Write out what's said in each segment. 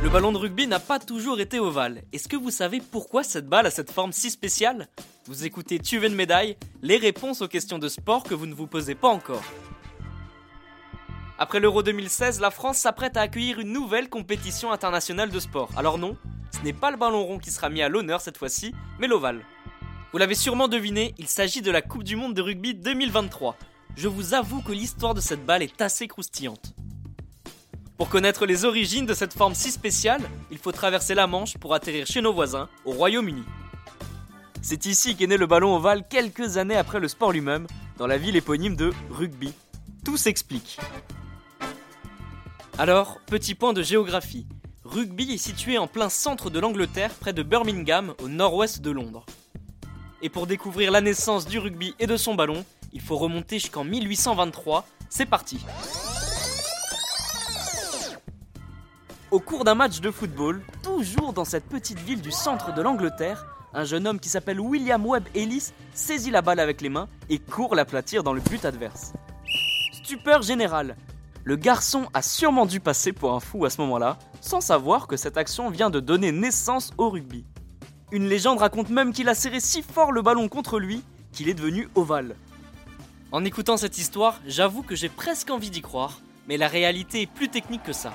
Le ballon de rugby n'a pas toujours été ovale. Est-ce que vous savez pourquoi cette balle a cette forme si spéciale? Vous écoutez Tu une médaille? Les réponses aux questions de sport que vous ne vous posez pas encore. Après l'Euro 2016, la France s'apprête à accueillir une nouvelle compétition internationale de sport. Alors non, ce n'est pas le ballon rond qui sera mis à l'honneur cette fois-ci, mais l'ovale. Vous l'avez sûrement deviné, il s'agit de la Coupe du Monde de rugby 2023. Je vous avoue que l'histoire de cette balle est assez croustillante. Pour connaître les origines de cette forme si spéciale, il faut traverser la Manche pour atterrir chez nos voisins, au Royaume-Uni. C'est ici qu'est né le ballon ovale quelques années après le sport lui-même, dans la ville éponyme de Rugby. Tout s'explique. Alors, petit point de géographie. Rugby est situé en plein centre de l'Angleterre, près de Birmingham, au nord-ouest de Londres. Et pour découvrir la naissance du rugby et de son ballon, il faut remonter jusqu'en 1823. C'est parti Au cours d'un match de football, toujours dans cette petite ville du centre de l'Angleterre, un jeune homme qui s'appelle William Webb Ellis saisit la balle avec les mains et court l'aplatir dans le but adverse. Stupeur générale. Le garçon a sûrement dû passer pour un fou à ce moment-là, sans savoir que cette action vient de donner naissance au rugby. Une légende raconte même qu'il a serré si fort le ballon contre lui qu'il est devenu ovale. En écoutant cette histoire, j'avoue que j'ai presque envie d'y croire, mais la réalité est plus technique que ça.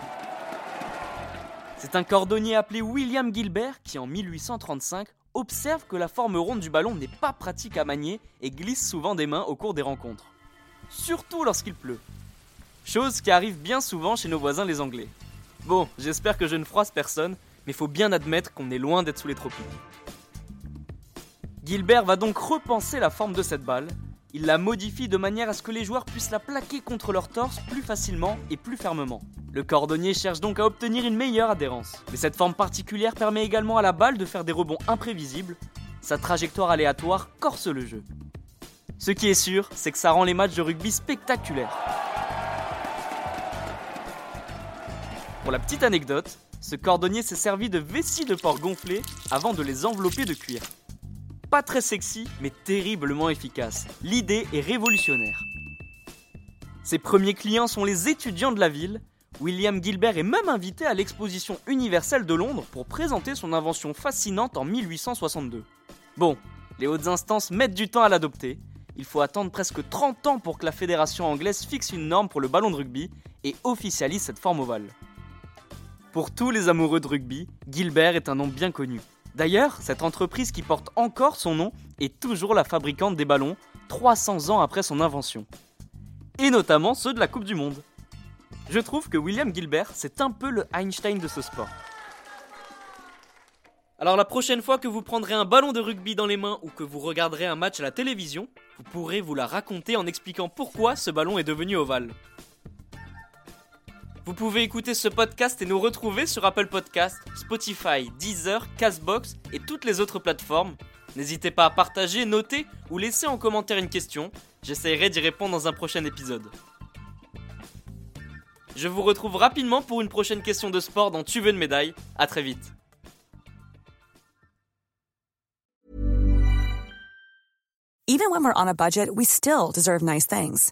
C'est un cordonnier appelé William Gilbert qui, en 1835, observe que la forme ronde du ballon n'est pas pratique à manier et glisse souvent des mains au cours des rencontres. Surtout lorsqu'il pleut. Chose qui arrive bien souvent chez nos voisins les Anglais. Bon, j'espère que je ne froisse personne, mais faut bien admettre qu'on est loin d'être sous les tropiques. Gilbert va donc repenser la forme de cette balle. Il la modifie de manière à ce que les joueurs puissent la plaquer contre leur torse plus facilement et plus fermement. Le cordonnier cherche donc à obtenir une meilleure adhérence. Mais cette forme particulière permet également à la balle de faire des rebonds imprévisibles. Sa trajectoire aléatoire corse le jeu. Ce qui est sûr, c'est que ça rend les matchs de rugby spectaculaires. Pour la petite anecdote, ce cordonnier s'est servi de vessies de porc gonflées avant de les envelopper de cuir. Pas très sexy, mais terriblement efficace. L'idée est révolutionnaire. Ses premiers clients sont les étudiants de la ville William Gilbert est même invité à l'exposition universelle de Londres pour présenter son invention fascinante en 1862. Bon, les hautes instances mettent du temps à l'adopter. Il faut attendre presque 30 ans pour que la fédération anglaise fixe une norme pour le ballon de rugby et officialise cette forme ovale. Pour tous les amoureux de rugby, Gilbert est un nom bien connu. D'ailleurs, cette entreprise qui porte encore son nom est toujours la fabricante des ballons 300 ans après son invention. Et notamment ceux de la Coupe du Monde. Je trouve que William Gilbert, c'est un peu le Einstein de ce sport. Alors la prochaine fois que vous prendrez un ballon de rugby dans les mains ou que vous regarderez un match à la télévision, vous pourrez vous la raconter en expliquant pourquoi ce ballon est devenu ovale. Vous pouvez écouter ce podcast et nous retrouver sur Apple Podcast, Spotify, Deezer, Castbox et toutes les autres plateformes. N'hésitez pas à partager, noter ou laisser en commentaire une question. J'essaierai d'y répondre dans un prochain épisode. Je vous retrouve rapidement pour une prochaine question de sport dans Tu veux une médaille. À très vite. Even when we're on a budget, we still deserve nice things.